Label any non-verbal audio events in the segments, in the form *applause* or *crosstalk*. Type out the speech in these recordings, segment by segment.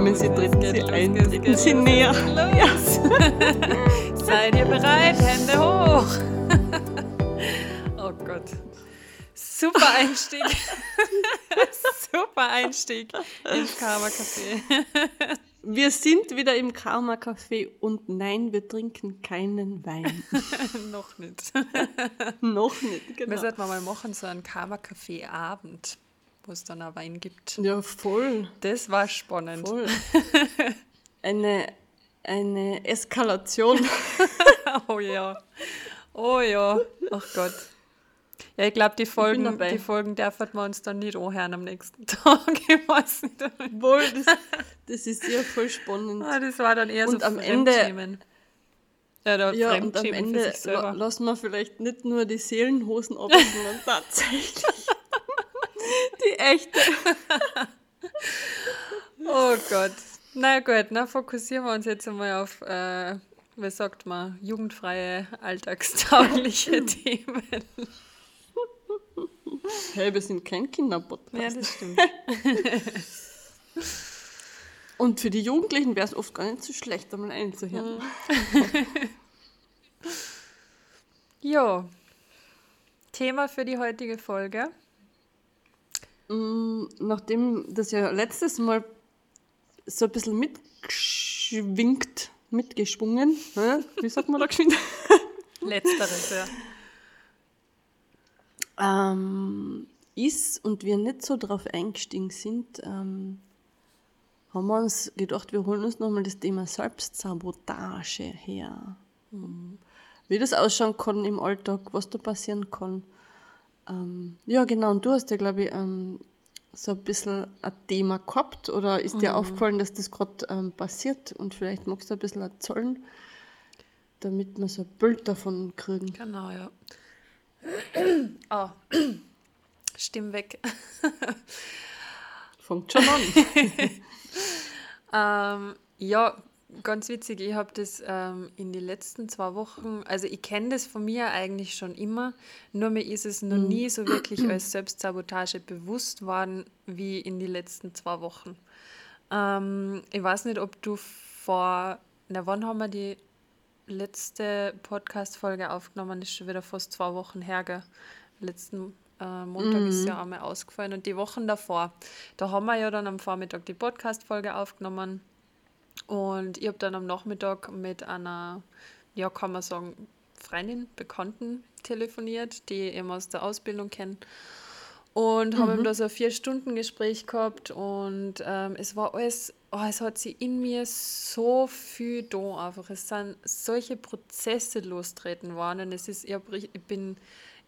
Kommen Sie, treten Sie ein, treten Sie näher. Los! *laughs* *laughs* Seid ihr bereit? Hände hoch! *laughs* oh Gott. Super Einstieg. Super Einstieg ins Karma Café. Wir sind wieder im Karma Café und nein, wir trinken keinen Wein. Noch nicht. Noch nicht, Wir genau. sollten mal machen, so einen Karma Café Abend, wo es dann auch Wein gibt. Ja, voll, Das war spannend. voll. *laughs* Eine, eine Eskalation. *laughs* Oh ja. Oh ja. Ach Gott. Ja, ich glaube, die Folgen, die Folgen dürfen wir uns dann nicht anhören am nächsten *laughs* Tag. Ich weiß nicht. Wohl, das, das ist ja voll spannend. Ah, das war dann eher Und so am Ende-. Ja, da Ja, und am Ende lassen wir vielleicht nicht nur die Seelenhosen ab, sondern tatsächlich die echte. *laughs* Oh Gott. Na gut, na fokussieren wir uns jetzt einmal auf, äh, wie sagt man, jugendfreie, alltagstaugliche *laughs* Themen. Hey, wir sind kein Kinderpodcast. Ja, das stimmt. *laughs* Und für die Jugendlichen wäre es oft gar nicht so schlecht, einmal einzuhören. Jo. Thema für die heutige Folge. Mm, Nachdem das ja letztes Mal so ein bisschen mitgeschwingt, mitgeschwungen, wie sagt man da geschwind? *laughs* Letzteres, ja. ähm, ist und wir nicht so drauf eingestiegen sind, ähm, haben wir uns gedacht, wir holen uns nochmal das Thema Selbstsabotage her. Wie das ausschauen kann im Alltag, was da passieren kann. Ähm, ja, genau, und du hast ja, glaube ich, ähm, so ein bisschen ein Thema gehabt oder ist dir aufgefallen, dass das gerade ähm, passiert und vielleicht magst du ein bisschen erzählen, damit wir so ein Bild davon kriegen. Genau, ja. Oh. *clears throat* *clears throat* Stimm weg. Fängt schon an. *laughs* Ähm, ja, ganz witzig. Ich habe das ähm, in den letzten zwei Wochen, also ich kenne das von mir eigentlich schon immer, nur mir ist es noch nie so wirklich *clears throat* als Selbstsabotage bewusst worden wie in den letzten zwei Wochen. Ähm, ich weiß nicht, ob du vor, na wann haben wir die letzte Podcast-Folge aufgenommen? Das ist schon wieder fast zwei Wochen her, gell? Letzten äh, Montag ist ja einmal ausgefallen und die Wochen davor, da haben wir ja dann am Vormittag die Podcast-Folge aufgenommen und ich habe dann am Nachmittag mit einer, ja, kann man sagen, Freundin, Bekannten telefoniert, die ich eben aus der Ausbildung kenne. Und haben eben da so ein Vier-Stunden-Gespräch gehabt und ähm, es war alles, oh, es hat sich in mir so viel da einfach. Es sind solche Prozesse lostreten worden und es ist, ich, hab, ich bin,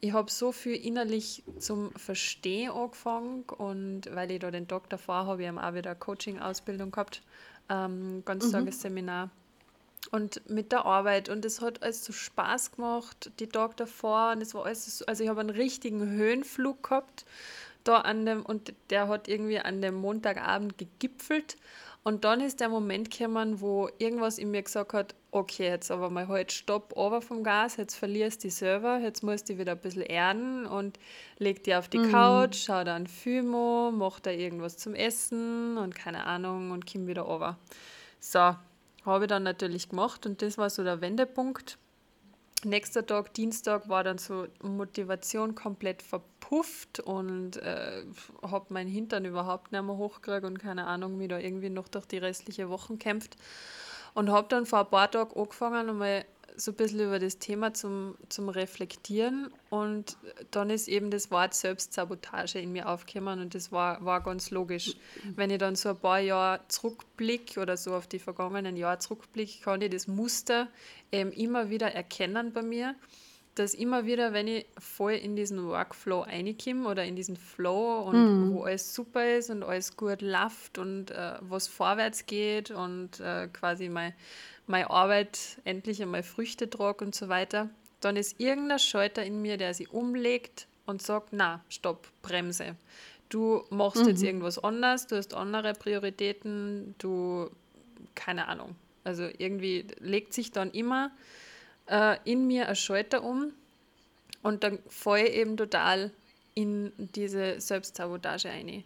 ich habe so viel innerlich zum Verstehen angefangen und weil ich da den Tag davor habe, ich eben auch wieder eine Coaching-Ausbildung gehabt, ähm, Ganztagesseminar und mit der Arbeit. Und es hat alles so Spaß gemacht, die Tag davor. Und es war alles, so- also ich habe einen richtigen Höhenflug gehabt da an dem und der hat irgendwie an dem Montagabend gegipfelt. Und dann ist der Moment gekommen, wo irgendwas in mir gesagt hat, okay, jetzt aber mal halt Stopp, over vom Gas, jetzt verlierst du die selber, jetzt musst du wieder ein bisschen erden und leg dich auf die Couch, schau da einen Film an, mach da irgendwas zum Essen und keine Ahnung und komm wieder over. So, habe ich dann natürlich gemacht und das war so der Wendepunkt. Nächster Tag, Dienstag, war dann so Motivation komplett verpufft und äh, habe meinen Hintern überhaupt nicht mehr hochgekriegt und keine Ahnung, wie da irgendwie noch durch die restliche Woche kämpft. Und habe dann vor ein paar Tagen angefangen, einmal so ein bisschen über das Thema zum, zum Reflektieren. Und dann ist eben das Wort Selbstsabotage in mir aufgekommen. Und das war, war ganz logisch. Wenn ich dann so ein paar Jahre zurückblicke oder so auf die vergangenen Jahre zurückblicke, kann ich das Muster eben immer wieder erkennen bei mir, dass immer wieder, wenn ich voll in diesen Workflow reinkomme oder in diesen Flow und wo alles super ist und alles gut läuft und äh, was vorwärts geht und äh, quasi mein, meine Arbeit endlich einmal Früchte tragt und so weiter, dann ist irgendein Schalter in mir, der sich umlegt und sagt, na, stopp, Bremse. Du machst jetzt irgendwas anders, du hast andere Prioritäten, du, keine Ahnung. Also irgendwie legt sich dann immer äh, in mir ein Schalter um und dann falle ich eben total in diese Selbstsabotage ein.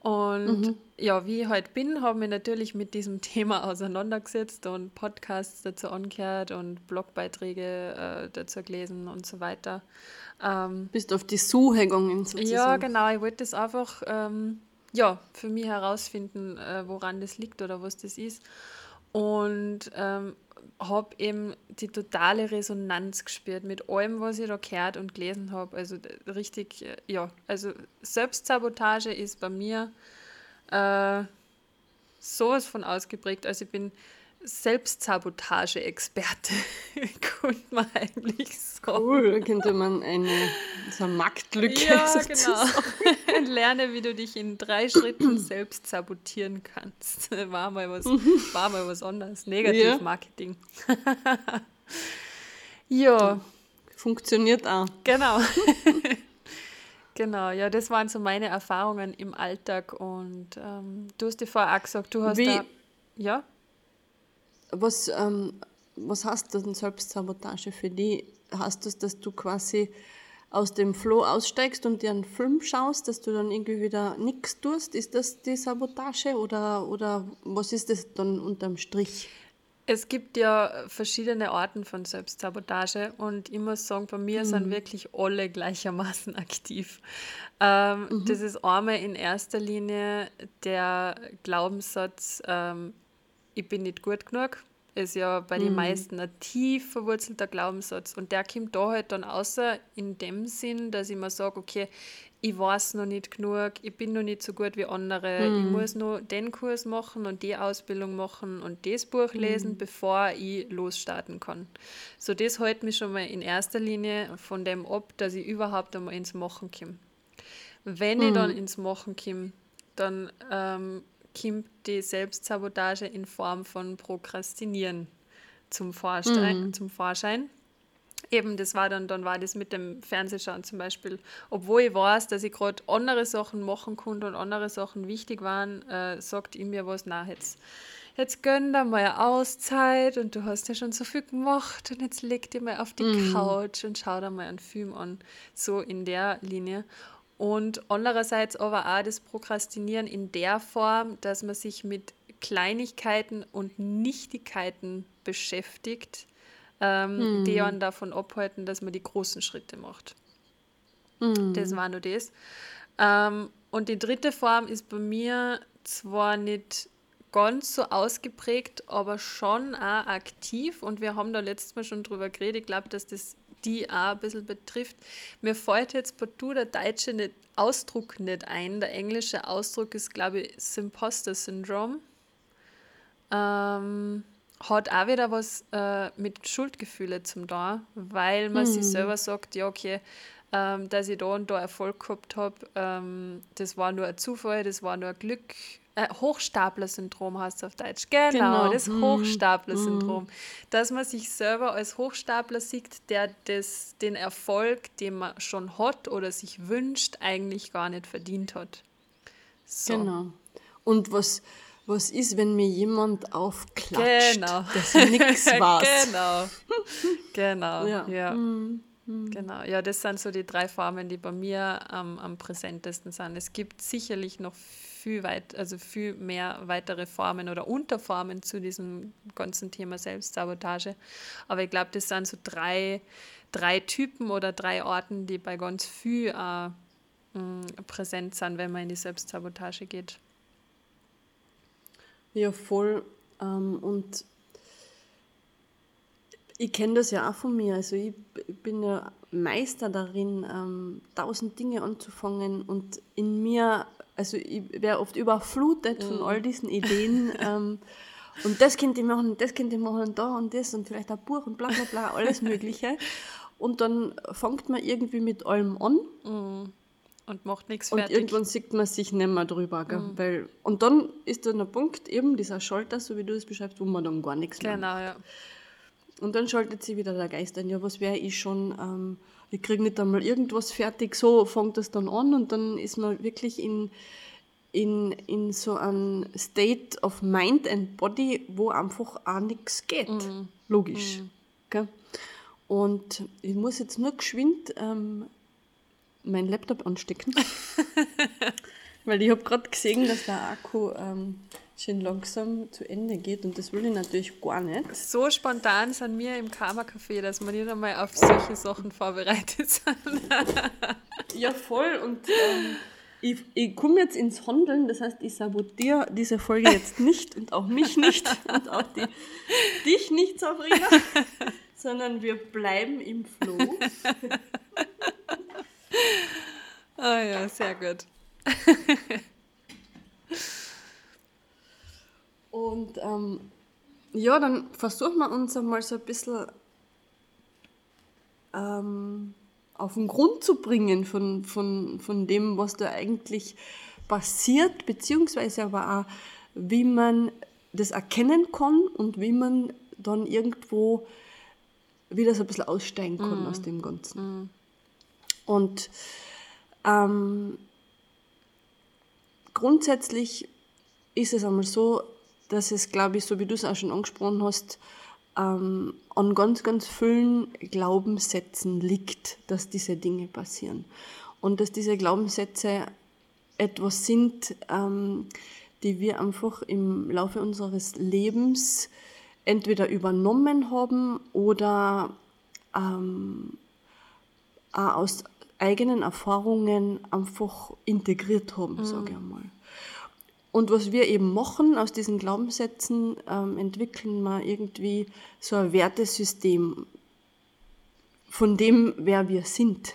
Und mhm. ja, wie ich halt bin, habe ich natürlich mit diesem *laughs* Thema auseinandergesetzt und Podcasts dazu angehört und Blogbeiträge äh, dazu gelesen und so weiter. Ähm, Bist auf die Suche gegangen sozusagen. Ja, genau. Ich wollte das einfach ähm, ja, für mich herausfinden, äh, woran das liegt oder was das ist. Und ähm, habe eben die totale Resonanz gespürt mit allem, was ich da gehört und gelesen habe. Also richtig, äh, ja, also Selbstsabotage ist bei mir äh, sowas von ausgeprägt. Also ich bin Selbstsabotage-Experte, *laughs* könnte man eigentlich sagen. Cool, könnte man eine, so eine Marktlücke Ja, genau. *laughs* Lerne, wie du dich in drei Schritten *clears throat* selbst sabotieren kannst. *laughs* War mal was, war mal was anderes. Negativ-Marketing. ja. Funktioniert auch. Genau. Genau, ja, das waren so meine Erfahrungen im Alltag und ähm, du hast dir vorher auch gesagt, du hast Wie, da. Ja? Was, ähm, was heißt denn Selbstsabotage für dich? Hast du das, dass du quasi aus dem Flow aussteigst und dir einen Film schaust, dass du dann irgendwie wieder nichts tust? Ist das die Sabotage oder, oder was ist das dann unterm Strich? Es gibt ja verschiedene Arten von Selbstsabotage und ich muss sagen, bei mir mhm. sind wirklich alle gleichermaßen *laughs* aktiv. Ähm, mhm. Das ist einmal in erster Linie der Glaubenssatz, ähm, ich bin nicht gut genug. Ist ja bei mhm. den meisten ein tief verwurzelter Glaubenssatz. Und der kommt da halt dann außer in dem Sinn, dass ich mir sage, okay, ich weiß noch nicht genug, ich bin noch nicht so gut wie andere, mhm. ich muss noch den Kurs machen und die Ausbildung machen und das Buch mhm. lesen, mhm. bevor ich losstarten kann. So, das hält mich schon mal in erster Linie von dem ab, dass ich überhaupt einmal ins Machen komme. Wenn mhm. ich dann ins Machen komme, dann ähm, kommt die Selbstsabotage in Form von Prokrastinieren zum Vorschein. Mhm. Zum Vorschein. Eben, das war dann, dann war das mit dem Fernsehschauen zum Beispiel. Obwohl ich weiß, dass ich gerade andere Sachen machen konnte und andere Sachen wichtig waren, äh, sagt ihm mir was, na jetzt, jetzt gönn dir mal eine Auszeit und du hast ja schon so viel gemacht und jetzt leg dir mal auf die mm. Couch und schau dir mal einen Film an. So in der Linie. Und andererseits aber auch das Prokrastinieren in der Form, dass man sich mit Kleinigkeiten und Nichtigkeiten beschäftigt, ähm, hm. die einen davon abhalten, dass man die großen Schritte macht. Hm. Das war nur das. Ähm, und die dritte Form ist bei mir zwar nicht ganz so ausgeprägt, aber schon auch aktiv. Und wir haben da letztes Mal schon drüber geredet. Ich glaube, dass das die auch ein bisschen betrifft. Mir fällt jetzt partout der deutsche nicht, Ausdruck nicht ein. Der englische Ausdruck ist, glaube ich, Imposter Syndrome. Ähm, hat auch wieder was äh, mit Schuldgefühle zum da, weil man mhm. sich selber sagt, ja, okay, ähm, dass ich da und da Erfolg gehabt habe, ähm, das war nur ein Zufall, das war nur ein Glück, äh, Hochstapler-Syndrom heißt es auf Deutsch. Genau, genau. das mhm. Hochstapler-Syndrom. Mhm. Dass man sich selber als Hochstapler sieht, der das, den Erfolg, den man schon hat oder sich wünscht, eigentlich gar nicht verdient hat. So. Genau. Und was, was ist, wenn mir jemand aufklatscht, genau. dass nichts *laughs* war? genau. Genau. *laughs* Ja. ja. Mhm. Mhm. Genau, ja, das sind so die drei Formen, die bei mir ähm, am präsentesten sind. Es gibt sicherlich noch viel weit, also viel mehr weitere Formen oder Unterformen zu diesem ganzen Thema Selbstsabotage. Aber ich glaube, das sind so drei, drei Typen oder drei Orten, die bei ganz viel äh, mh, präsent sind, wenn man in die Selbstsabotage geht. Ja, voll. Ähm, und ich kenne das ja auch von mir. Also ich bin ja Meister darin, ähm, tausend Dinge anzufangen und in mir also ich wäre oft überflutet von all diesen Ideen. ähm, und das könnte ich machen, das könnte ich machen, da und das und vielleicht ein Buch und bla bla bla, alles Mögliche. Und dann fängt man irgendwie mit allem an. Mhm. Und macht nichts fertig. Und irgendwann sieht man sich nicht mehr drüber. Mhm. Weil, und dann ist dann ein Punkt, eben dieser Schalter, so wie du es beschreibst, wo man dann gar nichts genau, mehr Genau, ja. Und dann schaltet sich wieder der Geist ein. Ja, was wäre ich schon? Ähm, ich kriege nicht einmal irgendwas fertig. So fängt das dann an und dann ist man wirklich in, in, in so einem State of Mind and Body, wo einfach auch nichts geht. Mhm. Logisch. Mhm. Okay? Und ich muss jetzt nur geschwind ähm, meinen Laptop anstecken. *laughs* Weil ich habe gerade gesehen, dass der Akku ähm, schön langsam zu Ende geht und das will ich natürlich gar nicht. So spontan sind wir im Karma-Café, dass wir nicht einmal auf solche Sachen vorbereitet sind. *laughs* ja, voll. Und ähm, ich, ich komme jetzt ins Handeln, das heißt, ich sabotiere diese Folge jetzt nicht und auch mich nicht und auch die, dich nicht, Sabrina, *laughs* sondern wir bleiben im Flow. *laughs* Ah ja, sehr gut. Und ähm, ja, dann versuchen wir uns einmal so ein bisschen ähm, auf den Grund zu bringen von, von, von dem, was da eigentlich passiert, beziehungsweise aber auch, wie man das erkennen kann und wie man dann irgendwo wieder so ein bisschen aussteigen kann mm. aus dem Ganzen. Mm. Und ähm, grundsätzlich ist es einmal so, dass es, glaube ich, so wie du es auch schon angesprochen hast, ähm, an ganz, ganz vielen Glaubenssätzen liegt, dass diese Dinge passieren. Und dass diese Glaubenssätze etwas sind, ähm, die wir einfach im Laufe unseres Lebens entweder übernommen haben oder ähm, aus eigenen Erfahrungen einfach integriert haben, mhm. sage ich einmal. Und was wir eben machen aus diesen Glaubenssätzen, ähm, entwickeln wir irgendwie so ein Wertesystem von dem, wer wir sind.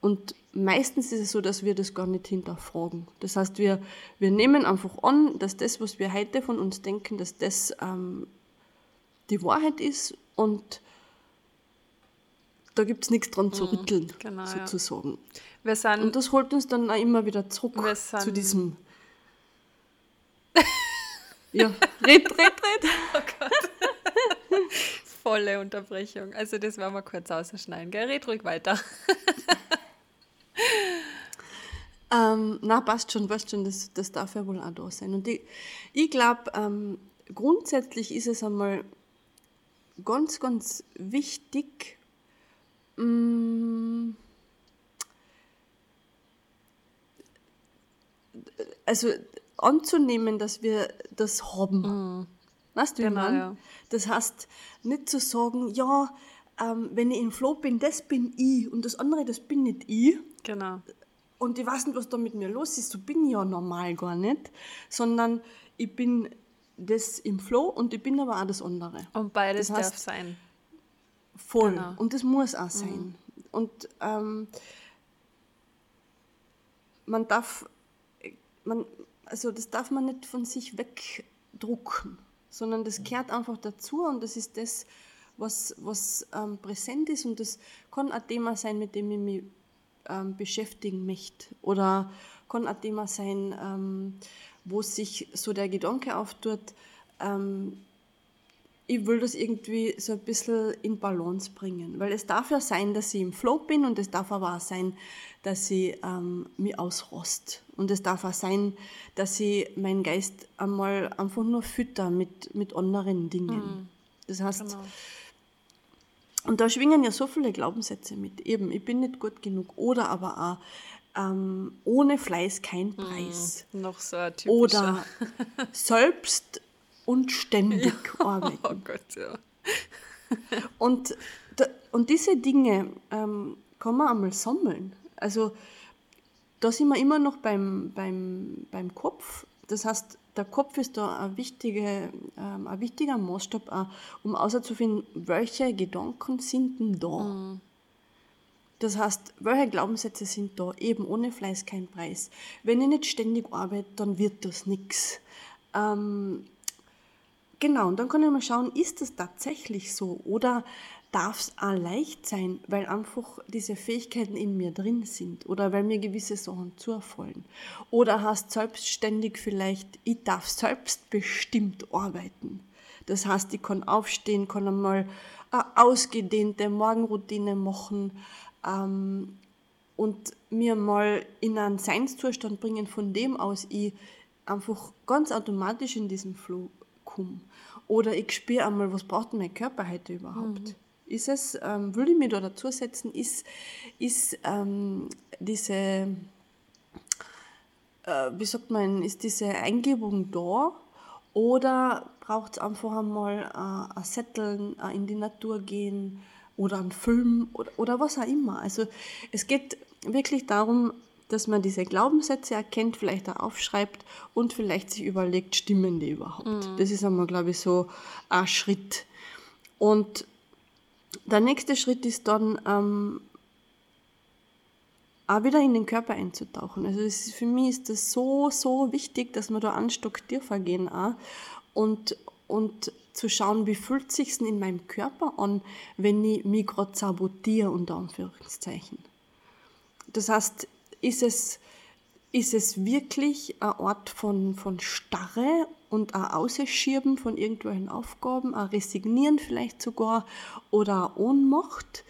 Und meistens ist es so, dass wir das gar nicht hinterfragen. Das heißt, wir, wir nehmen einfach an, dass das, was wir heute von uns denken, dass das ähm, die Wahrheit ist und da gibt es nichts dran zu mhm, rütteln, genau, sozusagen. Ja. und das holt uns dann auch immer wieder zurück zu diesem ja, red, red, red. Oh Gott. *laughs* Volle Unterbrechung. Also das werden wir kurz ausschneiden, gell? Red ruhig weiter. *laughs* ähm, na, passt schon, passt schon. Das, das darf ja wohl auch da sein. Und ich, ich glaube, ähm, grundsätzlich ist es einmal ganz, ganz wichtig, mh, mm, also anzunehmen, dass wir das haben. Mhm. Weißt du, genau, ja. Das heißt, nicht zu sagen, ja, ähm, wenn ich in Flow bin, das bin ich und das andere, das bin nicht ich. Genau. Und ich weiß nicht, was da mit mir los ist, so bin ich ja normal gar nicht, sondern ich bin das im Flow und ich bin aber auch das andere. Und beides das heißt, darf sein. Voll. Genau. Und das muss auch sein. Mhm. Und ähm, man darf, man, also das darf man nicht von sich wegdrucken, sondern das gehört einfach dazu und das ist das, was, was ähm, präsent ist und das kann ein Thema sein, mit dem ich mich ähm, beschäftigen möchte oder kann ein Thema sein, ähm, wo sich so der Gedanke auftut, ähm, ich will das irgendwie so ein bisschen in Balance bringen. Weil es darf ja sein, dass ich im Flow bin und es darf aber auch sein, dass ich ähm, mich ausrost. Und es darf auch sein, dass ich meinen Geist einmal einfach nur fütter mit, mit anderen Dingen. Mhm. Das heißt, genau. und da schwingen ja so viele Glaubenssätze mit. Eben, ich bin nicht gut genug. Oder aber auch, ähm, ohne Fleiß kein mhm. Preis. Mhm. Noch so ein typischer. Oder *laughs* selbst und ständig ja. arbeiten. Oh Gott, ja. und, und diese Dinge ähm, kann man einmal sammeln. Also da sind wir immer noch beim, beim, beim Kopf. Das heißt, der Kopf ist da ein, wichtige, ähm, ein wichtiger Maßstab, auch, um herauszufinden, welche Gedanken sind denn da. Mhm. Das heißt, welche Glaubenssätze sind da? Eben ohne Fleiß kein Preis. Wenn ich nicht ständig arbeite, dann wird das nichts. Ähm, genau, und dann kann ich mal schauen, ist das tatsächlich so? Oder darf es auch leicht sein, weil einfach diese Fähigkeiten in mir drin sind oder weil mir gewisse Sachen zufallen. Oder hast selbstständig vielleicht, ich darf selbstbestimmt arbeiten. Das heißt, ich kann aufstehen, kann einmal eine ausgedehnte Morgenroutine machen ähm, und mir mal in einen Seinszustand bringen, von dem aus ich einfach ganz automatisch in diesen Flow komme. Oder ich spüre einmal, was braucht mein Körper heute überhaupt. Mhm ist es, ähm, würde ich mir da dazu setzen, ist, ist ähm, diese äh, wie sagt man, ist diese Eingebung da? Oder braucht es einfach einmal äh, ein Setteln, äh, in die Natur gehen oder einen Film oder, oder was auch immer. Also es geht wirklich darum, dass man diese Glaubenssätze erkennt, vielleicht auch aufschreibt und vielleicht sich überlegt, stimmen die überhaupt? Mhm. Das ist einmal, glaube ich, so ein Schritt. Und der nächste Schritt ist dann, ähm, auch wieder in den Körper einzutauchen. Also ist, für mich ist das so, so wichtig, dass wir da einen Stock tiefer gehen auch und, und zu schauen, wie fühlt es sich in meinem Körper an, wenn ich mich gerade sabotiere, unter Anführungszeichen. Das heißt, ist es, ist es wirklich ein Ort von, von Starre und ein Ausschieben von irgendwelchen Aufgaben, ein Resignieren vielleicht sogar oder eine Ohnmacht?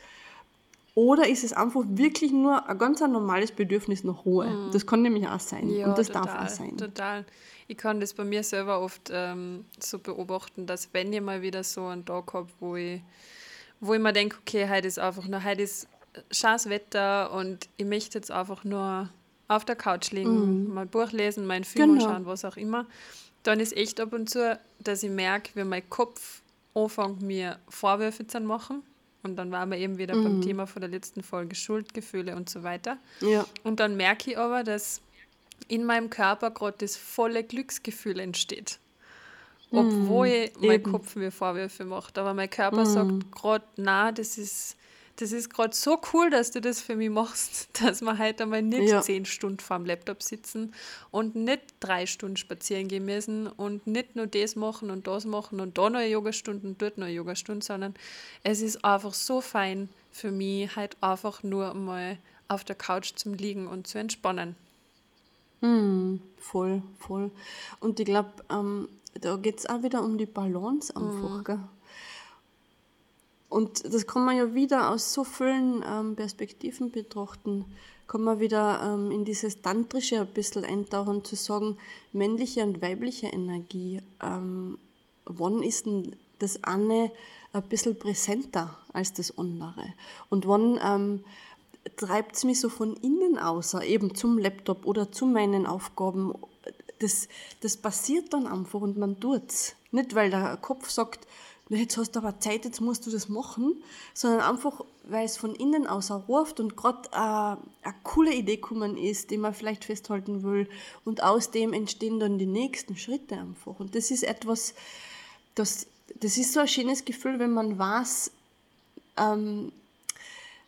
Oder ist es einfach wirklich nur ein ganz ein normales Bedürfnis nach Ruhe? Mhm. Das kann nämlich auch sein. Ja, und das total, darf auch sein. Total. Ich kann das bei mir selber oft ähm, so beobachten, dass wenn ich mal wieder so einen Tag habe, wo ich, wo ich mir denke, okay, heute ist einfach nur, heute ist scheiß Wetter und ich möchte jetzt einfach nur auf der Couch liegen, mhm. mal Buch lesen, meinen Film genau. schauen, was auch immer, dann ist echt ab und zu, dass ich merke, wie mein Kopf anfängt, mir Vorwürfe zu machen und dann waren wir eben wieder mhm. beim Thema von der letzten Folge Schuldgefühle und so weiter. Ja. Und dann merke ich aber, dass in meinem Körper gerade das volle Glücksgefühl entsteht. Obwohl mhm. mein Kopf mir Vorwürfe macht. Aber mein Körper mhm. sagt gerade, na, das ist das ist gerade so cool, dass du das für mich machst, *laughs* dass wir heute einmal nicht ja. zehn Stunden vorm Laptop sitzen und nicht drei Stunden spazieren gehen müssen und nicht nur das machen und das machen und da noch eine Yogastunde und dort noch eine Yogastunde, sondern es ist einfach so fein für mich, halt einfach nur mal auf der Couch zum Liegen und zu entspannen. Hm, voll, voll. Und ich glaube, ähm, da geht es auch wieder um die Balance einfach. Mhm. Gell? Und das kann man ja wieder aus so vielen ähm, Perspektiven betrachten. Kann man wieder ähm, in dieses Tantrische ein bisschen eintauchen, zu sagen, männliche und weibliche Energie. Ähm, wann ist denn das eine ein bisschen präsenter als das andere? Und wann ähm, treibt es mich so von innen außer, eben zum Laptop oder zu meinen Aufgaben? Das, das passiert dann einfach und man tut es. Nicht, weil der Kopf sagt, jetzt hast du aber Zeit, jetzt musst du das machen, sondern einfach, weil es von innen aus ruft und gerade äh, eine coole Idee gekommen ist, die man vielleicht festhalten will und aus dem entstehen dann die nächsten Schritte einfach. Und das ist etwas, das, das ist so ein schönes Gefühl, wenn man weiß, ähm,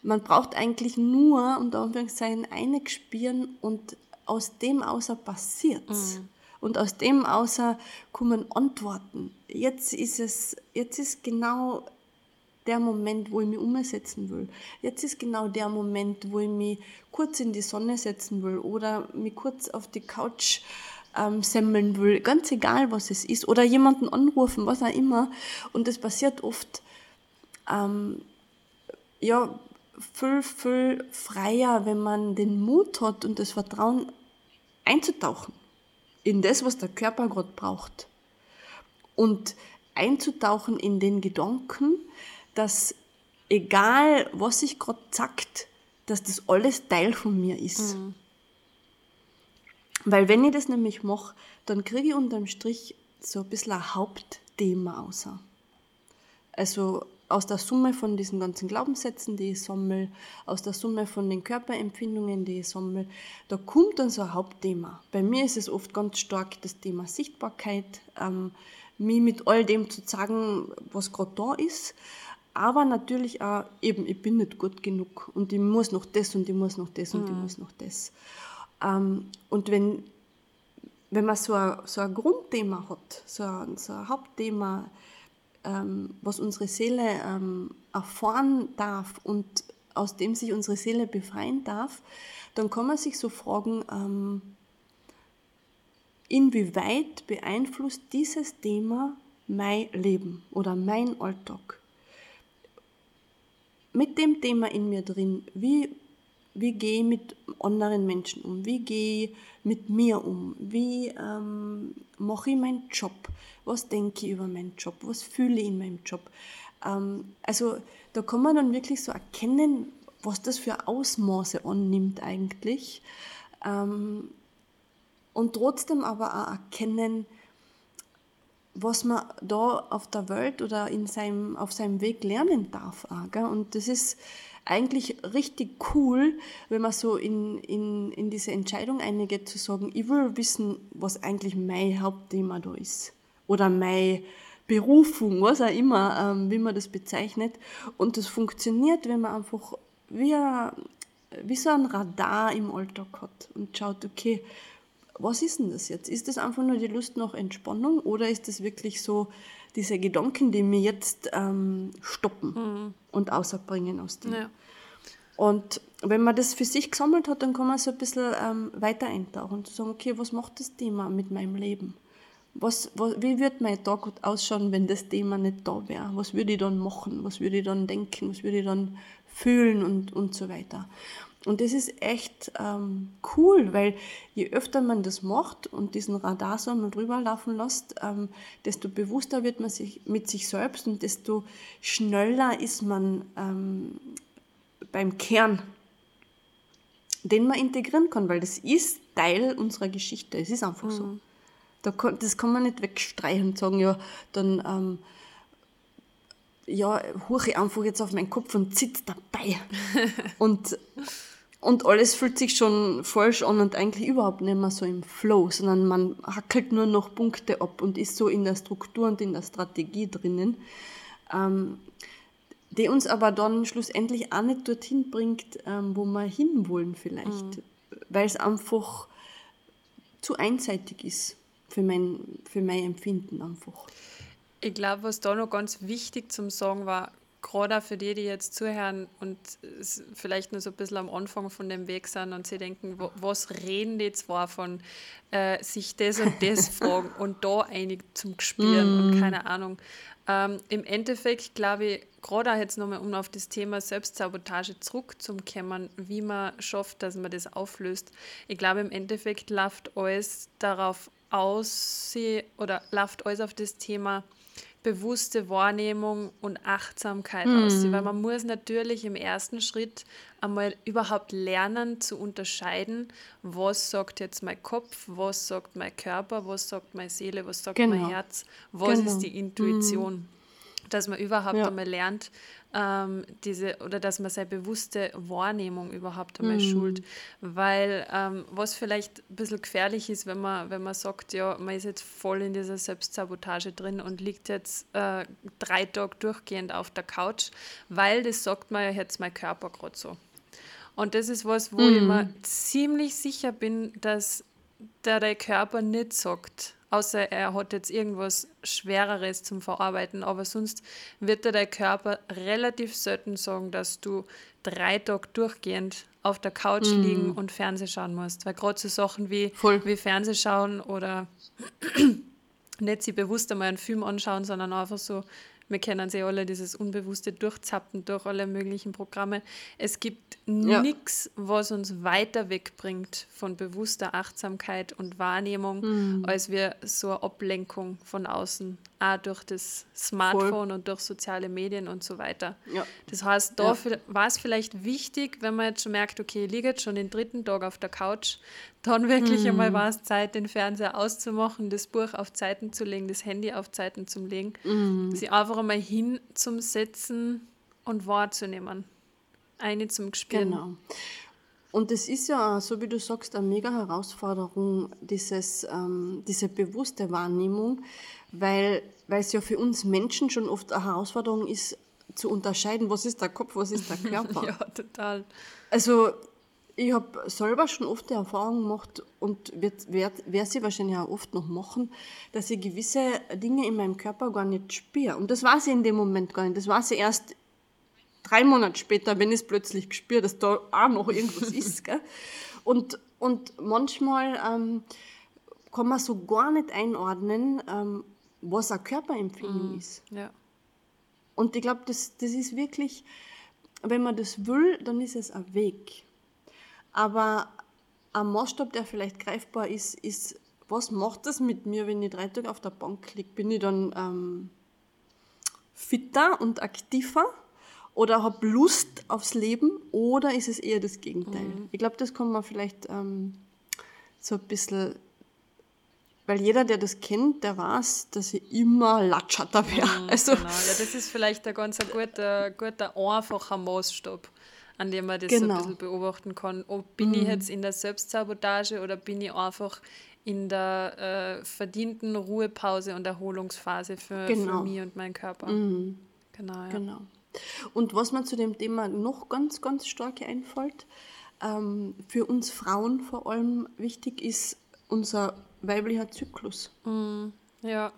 man braucht eigentlich nur, unter Anführungszeichen, eine spüren und aus dem außer passiert. Mhm. Und aus dem außer kommen Antworten. Jetzt ist es, jetzt ist genau der Moment, wo ich mich umsetzen will. Jetzt ist genau der Moment, wo ich mich kurz in die Sonne setzen will oder mich kurz auf die Couch ähm, semmeln will. Ganz egal, was es ist. Oder jemanden anrufen, was auch immer. Und das passiert oft, ähm, ja, viel, viel freier, wenn man den Mut hat und das Vertrauen einzutauchen in das, was der Körper gerade braucht. Und einzutauchen in den Gedanken, dass egal was sich gerade sagt, dass das alles Teil von mir ist. Mhm. Weil wenn ich das nämlich mache, dann kriege ich unterm Strich so ein bisschen ein Hauptthema außer. Also aus der Summe von diesen ganzen Glaubenssätzen, die ich sammle, aus der Summe von den Körperempfindungen, die ich sammle, da kommt dann so ein Hauptthema. Bei mir ist es oft ganz stark das Thema Sichtbarkeit, ähm, mich mit all dem zu zeigen, was gerade da ist, aber natürlich auch eben, ich bin nicht gut genug und ich muss noch das und ich muss noch das und ich mhm. muss noch das. Ähm, und wenn, wenn man so ein, so ein Grundthema hat, so ein, so ein Hauptthema, ähm, was unsere Seele ähm, erfahren darf und aus dem sich unsere Seele befreien darf, dann kann man sich so fragen, ähm, inwieweit beeinflusst dieses Thema mein Leben oder mein Alltag? Mit dem Thema in mir drin, wie wie gehe ich mit anderen Menschen um? Wie gehe ich mit mir um? Wie ähm, mache ich meinen Job? Was denke ich über meinen Job? Was fühle ich in meinem Job? Ähm, also da kann man dann wirklich so erkennen, was das für Ausmaße annimmt eigentlich. Ähm, und trotzdem aber auch erkennen, was man da auf der Welt oder in seinem, auf seinem Weg lernen darf. Auch, gell? Und das ist eigentlich richtig cool, wenn man so in, in, in diese Entscheidung eingeht, zu sagen, ich will wissen, was eigentlich mein Hauptthema da ist. Oder meine Berufung, was auch immer, ähm, wie man das bezeichnet. Und das funktioniert, wenn man einfach wie, wie so ein Radar im Alltag hat und schaut, okay, was ist denn das jetzt? Ist das einfach nur die Lust nach Entspannung oder ist das wirklich so diese Gedanken, die mir jetzt ähm, stoppen mhm. und außerbringen aus dem? Ja. Und wenn man das für sich gesammelt hat, dann kann man so ein bisschen ähm, weiter eintauchen und sagen, okay, was macht das Thema mit meinem Leben? Was, was, wie wird mein Tag ausschauen, wenn das Thema nicht da wäre? Was würde ich dann machen? Was würde ich dann denken? Was würde ich dann fühlen und, und so weiter? Und das ist echt ähm, cool, weil je öfter man das macht und diesen Radar so mal drüber laufen lässt, ähm, desto bewusster wird man sich mit sich selbst und desto schneller ist man ähm, beim Kern, den man integrieren kann, weil das ist Teil unserer Geschichte. Es ist einfach mhm. so. Da kann, das kann man nicht wegstreichen und sagen, ja, dann ähm, ja, huche ich einfach jetzt auf meinen Kopf und sitze dabei. *laughs* und und alles fühlt sich schon falsch an und eigentlich überhaupt nicht mehr so im Flow, sondern man hackelt nur noch Punkte ab und ist so in der Struktur und in der Strategie drinnen, ähm, die uns aber dann schlussendlich auch nicht dorthin bringt, ähm, wo wir hinwollen vielleicht, mhm. weil es einfach zu einseitig ist für mein, für mein Empfinden einfach. Ich glaube, was da noch ganz wichtig zum Sagen war, gerade für die, die jetzt zuhören und vielleicht nur so ein bisschen am Anfang von dem Weg sind und sie denken, was reden die zwar von äh, sich das und das *laughs* fragen und da einig zum Spielen mm. und keine Ahnung. Ähm, Im Endeffekt glaube ich, gerade jetzt nochmal, um auf das Thema Selbstsabotage zurückzukommen, wie man schafft, dass man das auflöst. Ich glaube, im Endeffekt läuft alles darauf aus oder läuft alles auf das Thema, bewusste Wahrnehmung und Achtsamkeit mhm. aussieht. Weil man muss natürlich im ersten Schritt einmal überhaupt lernen zu unterscheiden, was sagt jetzt mein Kopf, was sagt mein Körper, was sagt meine Seele, was sagt genau. mein Herz, was genau. ist die Intuition. Mhm. Dass man überhaupt ja. einmal lernt, ähm, diese, oder dass man seine bewusste Wahrnehmung überhaupt einmal mhm. schult. Weil ähm, was vielleicht ein bisschen gefährlich ist, wenn man, wenn man sagt, ja, man ist jetzt voll in dieser Selbstsabotage drin und liegt jetzt äh, drei Tage durchgehend auf der Couch, weil das sagt man ja jetzt mein Körper gerade so. Und das ist was, wo mhm. ich mir ziemlich sicher bin, dass der, der Körper nicht sagt, außer er hat jetzt irgendwas Schwereres zum Verarbeiten. Aber sonst wird dir der Körper relativ selten sagen, dass du drei Tage durchgehend auf der Couch mm. liegen und Fernsehen schauen musst. Weil gerade so Sachen wie, wie Fernsehschauen oder *clears throat* nicht sie bewusst einmal einen Film anschauen, sondern einfach so wir kennen sie alle, dieses unbewusste Durchzappen durch alle möglichen Programme. Es gibt ja. nichts, was uns weiter wegbringt von bewusster Achtsamkeit und Wahrnehmung, mhm. als wir so eine Ablenkung von außen, auch durch das Smartphone Voll. und durch soziale Medien und so weiter. Ja. Das heißt, da ja. war es vielleicht wichtig, wenn man jetzt schon merkt, okay, ich liege jetzt schon den dritten Tag auf der Couch, dann wirklich mhm. einmal war es Zeit, den Fernseher auszumachen, das Buch auf Zeiten zu legen, das Handy auf Zeiten zu legen, mhm. sich einfach einmal hin zum Setzen und wahrzunehmen. Eine zum Gespüren. Genau. Und es ist ja, so wie du sagst, eine mega Herausforderung, dieses, ähm, diese bewusste Wahrnehmung, weil, weil es ja für uns Menschen schon oft eine Herausforderung ist, zu unterscheiden, was ist der Kopf, was ist der *laughs* Körper. ja, total. Also ich habe selber schon oft die Erfahrung gemacht und werde sie wahrscheinlich auch oft noch machen, dass ich gewisse Dinge in meinem Körper gar nicht spüre. Und das war sie in dem Moment gar nicht. Das war sie erst drei Monate später, wenn ich es plötzlich gespürt, dass da auch noch irgendwas *laughs* ist. Gell? Und, und manchmal ähm, kann man so gar nicht einordnen, ähm, was ein Körperempfinden mm, ist. Ja. Und ich glaube, das, das ist wirklich, wenn man das will, dann ist es ein Weg. Aber ein Maßstab, der vielleicht greifbar ist, ist, was macht das mit mir, wenn ich drei Tage auf der Bank liege? Bin ich dann ähm, fitter und aktiver? Oder habe Lust aufs Leben? Oder ist es eher das Gegenteil? Mhm. Ich glaube, das kann man vielleicht ähm, so ein bisschen weil jeder, der das kennt, der weiß, dass ich immer Latschatter wäre. Mhm, also, genau. Ja, das ist vielleicht ein ganz ein guter, guter, einfacher Maßstab, an dem man das so Genau. ein bisschen beobachten kann. Ob bin ich jetzt in der Selbstsabotage oder bin ich einfach in der äh, verdienten Ruhepause und Erholungsphase für, Genau. für mich und meinen Körper. Genau, ja. Genau. Und was mir zu dem Thema noch ganz, ganz stark einfällt, ähm, für uns Frauen vor allem wichtig ist unser weiblicher Zyklus. Ja,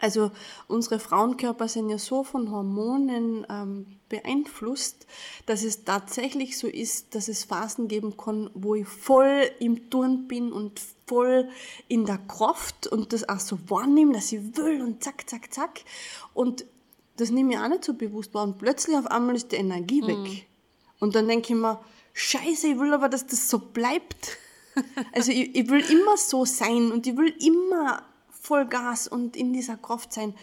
Also unsere Frauenkörper sind ja so von Hormonen ähm, beeinflusst, dass es tatsächlich so ist, dass es Phasen geben kann, wo ich voll im Turn bin und voll in der Kraft und das auch so wahrnehme, dass ich will und zack, zack, zack. Und das nehme ich auch nicht so bewusst wahr. Und plötzlich auf einmal ist die Energie weg. Und dann denke ich mir, scheiße, ich will aber, dass das so bleibt. *laughs* Also ich, ich will immer so sein und ich will immer Vollgas und in dieser Kraft sein.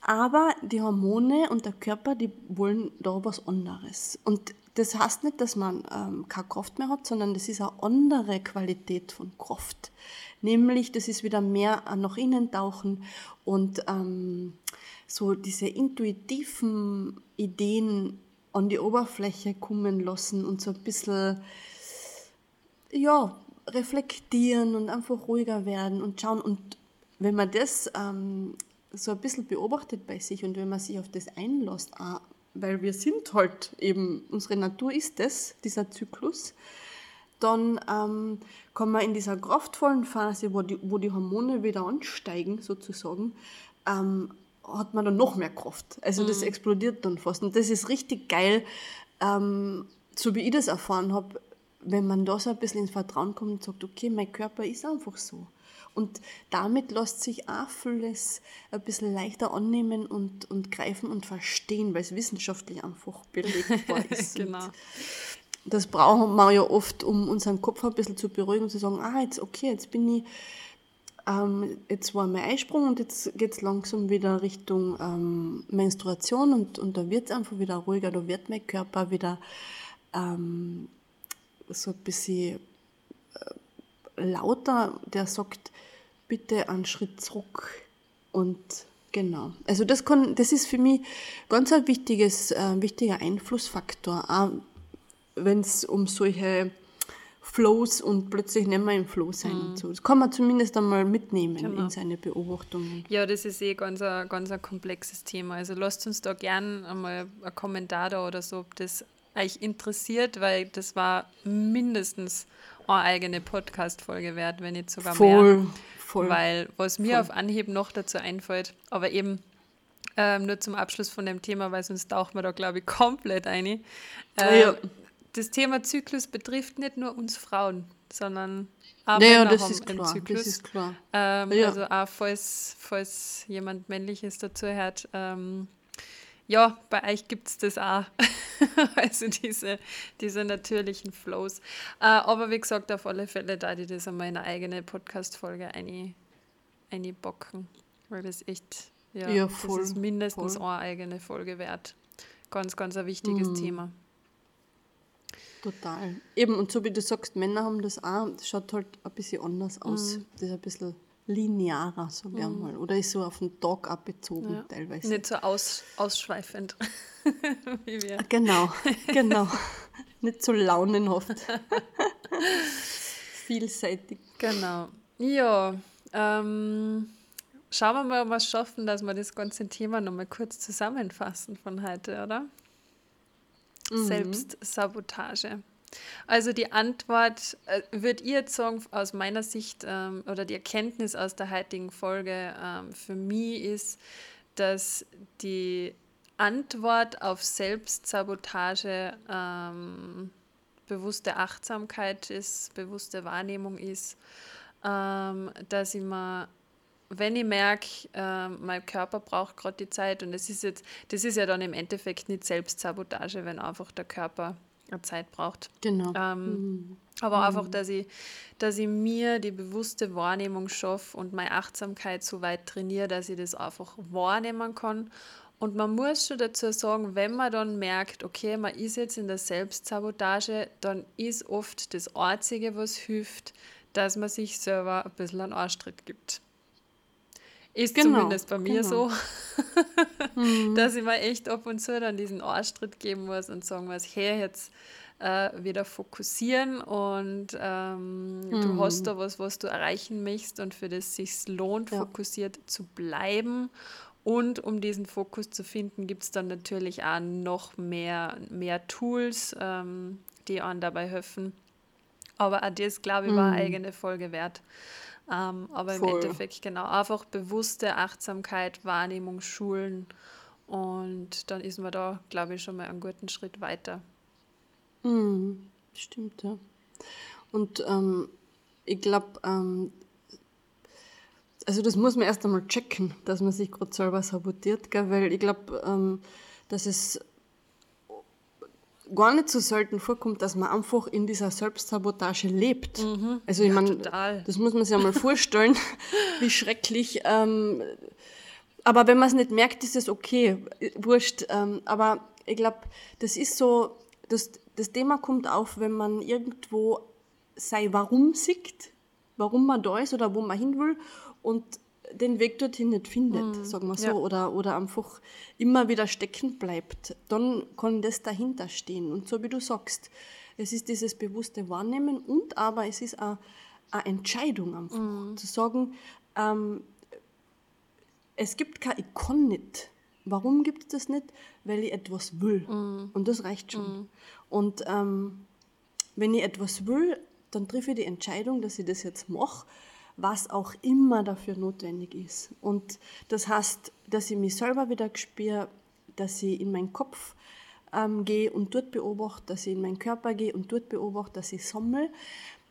Aber die Hormone und der Körper, die wollen da was anderes. Und das heißt nicht, dass man ähm, keine Kraft mehr hat, sondern das ist eine andere Qualität von Kraft. Nämlich, das ist wieder mehr äh, nach innen tauchen und ähm, so diese intuitiven Ideen an die Oberfläche kommen lassen und so ein bisschen ja, reflektieren und einfach ruhiger werden und schauen. Und wenn man das ähm, so ein bisschen beobachtet bei sich und wenn man sich auf das einlässt, auch, weil wir sind halt eben, unsere Natur ist das, dieser Zyklus, dann ähm, kann man in dieser kraftvollen Phase, wo die, wo die Hormone wieder ansteigen, sozusagen, ähm, hat man dann noch mehr Kraft. Also das explodiert dann fast. Und das ist richtig geil, ähm, so wie ich das erfahren habe, wenn man da so ein bisschen ins Vertrauen kommt und sagt, okay, mein Körper ist einfach so. Und damit lässt sich auch vieles ein bisschen leichter annehmen und, und greifen und verstehen, weil es wissenschaftlich einfach belegbar *laughs* ist. genau. Das brauchen wir ja oft, um unseren Kopf ein bisschen zu beruhigen und zu sagen, ah, jetzt okay, jetzt bin ich, ähm, jetzt war mein Eisprung und jetzt geht es langsam wieder Richtung ähm, Menstruation und, und da wird es einfach wieder ruhiger, da wird mein Körper wieder ähm, so ein bisschen äh, lauter, der sagt, bitte einen Schritt zurück und genau. Also das kann, das ist für mich ganz ein wichtiges, äh, wichtiger Einflussfaktor, auch wenn es um solche Flows und plötzlich nicht mehr im Flow sein und so. Das kann man zumindest einmal mitnehmen Genau. in seine Beobachtungen. Ja, das ist eh ganz ein, ganz ein komplexes Thema. Also lasst uns da gern einmal einen Kommentar da oder so, ob das euch interessiert, weil das war mindestens eine eigene Podcast-Folge wert, wenn nicht sogar mehr. Voll, voll. Weil was mir auf Anhieb noch dazu einfällt, aber eben ähm, nur zum Abschluss von dem Thema, weil sonst tauchen wir da, glaube ich, *laughs* komplett ein. Äh, Ja. Das Thema Zyklus betrifft nicht nur uns Frauen, sondern auch Naja, das ist klar, Zyklus. das ist klar. Ähm, Ja. Also auch falls, falls jemand Männliches dazu hört. Ähm, ja, bei euch gibt es das auch. *laughs* also diese, diese natürlichen Flows. Äh, aber wie gesagt, auf alle Fälle da ich das einmal in eine eigene Podcast-Folge eine, eine bocken. Weil das echt, ja, Ja, das voll, ist mindestens voll. eine eigene Folge wert. Ganz, ganz ein wichtiges Mhm. Thema. Total. Eben, und so wie du sagst, Männer haben das auch, das schaut halt ein bisschen anders aus. Mhm. Das ist ein bisschen linearer, sagen wir mal. Oder ist so auf den Tag abbezogen Ja. teilweise. Nicht so aus, ausschweifend *laughs* wie wir. Genau, genau. Nicht so launenhaft. *laughs* Vielseitig. Genau. Ja, ähm, schauen wir mal, ob wir es schaffen, dass wir das ganze Thema nochmal kurz zusammenfassen von heute, oder? Selbstsabotage. Also die Antwort, äh, ich jetzt sagen, aus meiner Sicht ähm, oder die Erkenntnis aus der heutigen Folge ähm, für mich ist, dass die Antwort auf Selbstsabotage ähm, bewusste Achtsamkeit ist, bewusste Wahrnehmung ist, ähm, dass ich mir, wenn ich merke, ähm, mein Körper braucht gerade die Zeit und das ist jetzt, das ist ja dann im Endeffekt nicht Selbstsabotage, wenn einfach der Körper Zeit braucht. Genau. Ähm, Aber einfach, dass ich, dass ich mir die bewusste Wahrnehmung schaffe und meine Achtsamkeit so weit trainiere, dass ich das einfach wahrnehmen kann. Und man muss schon dazu sagen, wenn man dann merkt, okay, man ist jetzt in der Selbstsabotage, dann ist oft das Einzige, was hilft, dass man sich selber ein bisschen einen Arschtritt gibt. Ist Genau, zumindest bei mir genau. so, *laughs* dass ich mir echt ab und zu dann diesen Arschtritt geben muss und sagen muss, hey, jetzt äh, wieder fokussieren und ähm, du hast da was, was du erreichen möchtest und für das es sich lohnt, Ja. fokussiert zu bleiben. Und um diesen Fokus zu finden, gibt es dann natürlich auch noch mehr, mehr Tools, ähm, die einem dabei helfen. Aber auch das, glaube ich, war eine eigene Folge wert. Ähm, aber im Voll. Endeffekt genau einfach bewusste Achtsamkeit, Wahrnehmung schulen und dann ist man da, glaube ich, schon mal einen guten Schritt weiter. Mhm, stimmt, ja. Und ähm, ich glaube, ähm, also das muss man erst einmal checken, dass man sich gerade selber sabotiert, gell? weil ich glaube, ähm, dass es gar nicht so selten vorkommt, dass man einfach in dieser Selbstsabotage lebt. Also ich Ja, meine, das muss man sich einmal vorstellen, *laughs* wie schrecklich. Ähm, aber wenn man es nicht merkt, ist es okay, wurscht. Ähm, aber ich glaube, das ist so, das, das Thema kommt auf, wenn man irgendwo sei Warum sieht, warum man da ist oder wo man hin will und den Weg dorthin nicht findet, sagen wir so, ja. oder, oder einfach immer wieder stecken bleibt, dann kann das dahinter stehen. Und so wie du sagst, es ist dieses bewusste Wahrnehmen und aber es ist auch eine Entscheidung einfach, zu sagen, ähm, es gibt kein Ich kann nicht. Warum gibt es das nicht? Weil ich etwas will. Und das reicht schon. Und ähm, wenn ich etwas will, dann treffe ich die Entscheidung, dass ich das jetzt mache, was auch immer dafür notwendig ist. Und das heißt, dass ich mich selber wieder spüre, dass ich in meinen Kopf ähm, gehe und dort beobachte, dass ich in meinen Körper gehe und dort beobachte, dass ich sammle.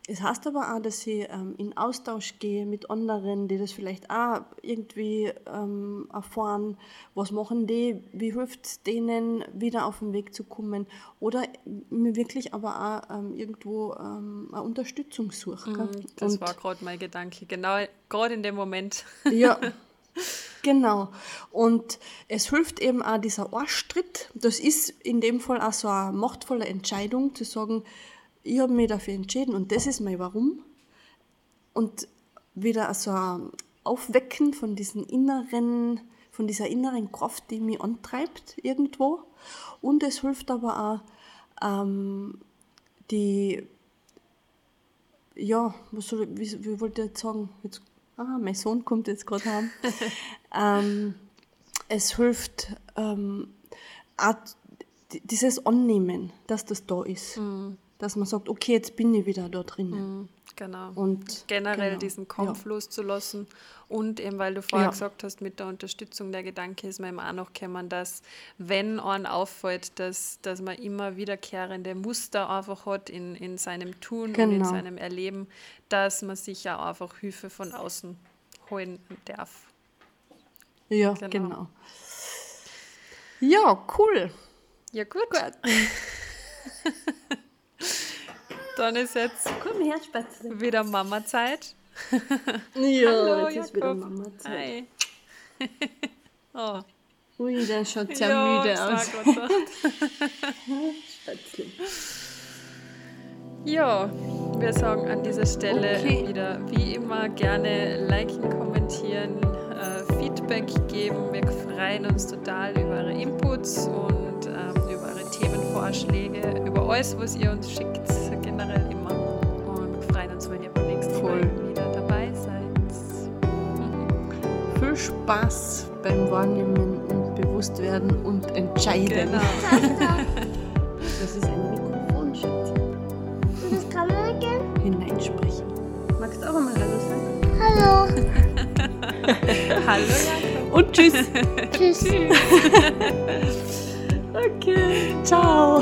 Es heißt aber auch, dass ich ähm, in Austausch gehe mit anderen, die das vielleicht auch irgendwie ähm, erfahren, was machen die, wie hilft es denen, wieder auf den Weg zu kommen oder mir wirklich aber auch ähm, irgendwo ähm, eine Unterstützung suche. gell? Mhm, Das Und- war gerade mein Gedanke, genau, gerade in dem Moment. *laughs* ja, genau. Und es hilft eben auch dieser Arschtritt. Das ist in dem Fall auch so eine machtvolle Entscheidung, zu sagen, ich habe mich dafür entschieden und das ist mein Warum. Und wieder so ein Aufwecken von diesen inneren, von dieser inneren Kraft, die mich antreibt irgendwo. Und es hilft aber auch, ähm, die ja, was soll ich, wie, wie wollte ich jetzt sagen? Jetzt, ah, mein Sohn kommt jetzt gerade heim. *laughs* ähm, es hilft ähm, auch dieses Annehmen, dass das da ist. Dass man sagt, okay, jetzt bin ich wieder da drin. Genau. Und generell genau, diesen Kampf loszulassen. Und eben, weil du vorher Ja. gesagt hast, mit der Unterstützung der Gedanke ist mir immer auch noch gekommen, dass, wenn einem auffällt, dass, dass man immer wiederkehrende Muster einfach hat in, in seinem Tun und in Genau. seinem Erleben, dass man sich ja einfach Hilfe von außen holen darf. Ja, Genau. genau. Ja, cool. Ja, gut. *laughs* Dann ist jetzt Komm her, wieder Mama-Zeit. Ja, Hallo, jetzt ist wieder Jakob. Mama-Zeit. Hi. *laughs* oh, Ui, der schaut sehr ja, müde aus. Ja, wir sagen an dieser Stelle Okay. wieder wie immer gerne liken, kommentieren, äh, Feedback geben. Wir freuen uns total über eure Inputs und ähm, über eure Themenvorschläge, über alles, was ihr uns schickt, generell immer. Und freuen uns, wenn ihr beim nächsten Voll. Mal wieder dabei seid. Viel Spaß beim Wahrnehmen und Bewusstwerden und Entscheiden. Genau. *laughs* Das ist ein Mikrofon, Schatz. Das kann man gehen. Hineinsprechen. Magst du auch einmal Hallo sagen? Hallo. *laughs* Hallo Jakob. Und tschüss. Tschüss. *laughs* okay. Ciao.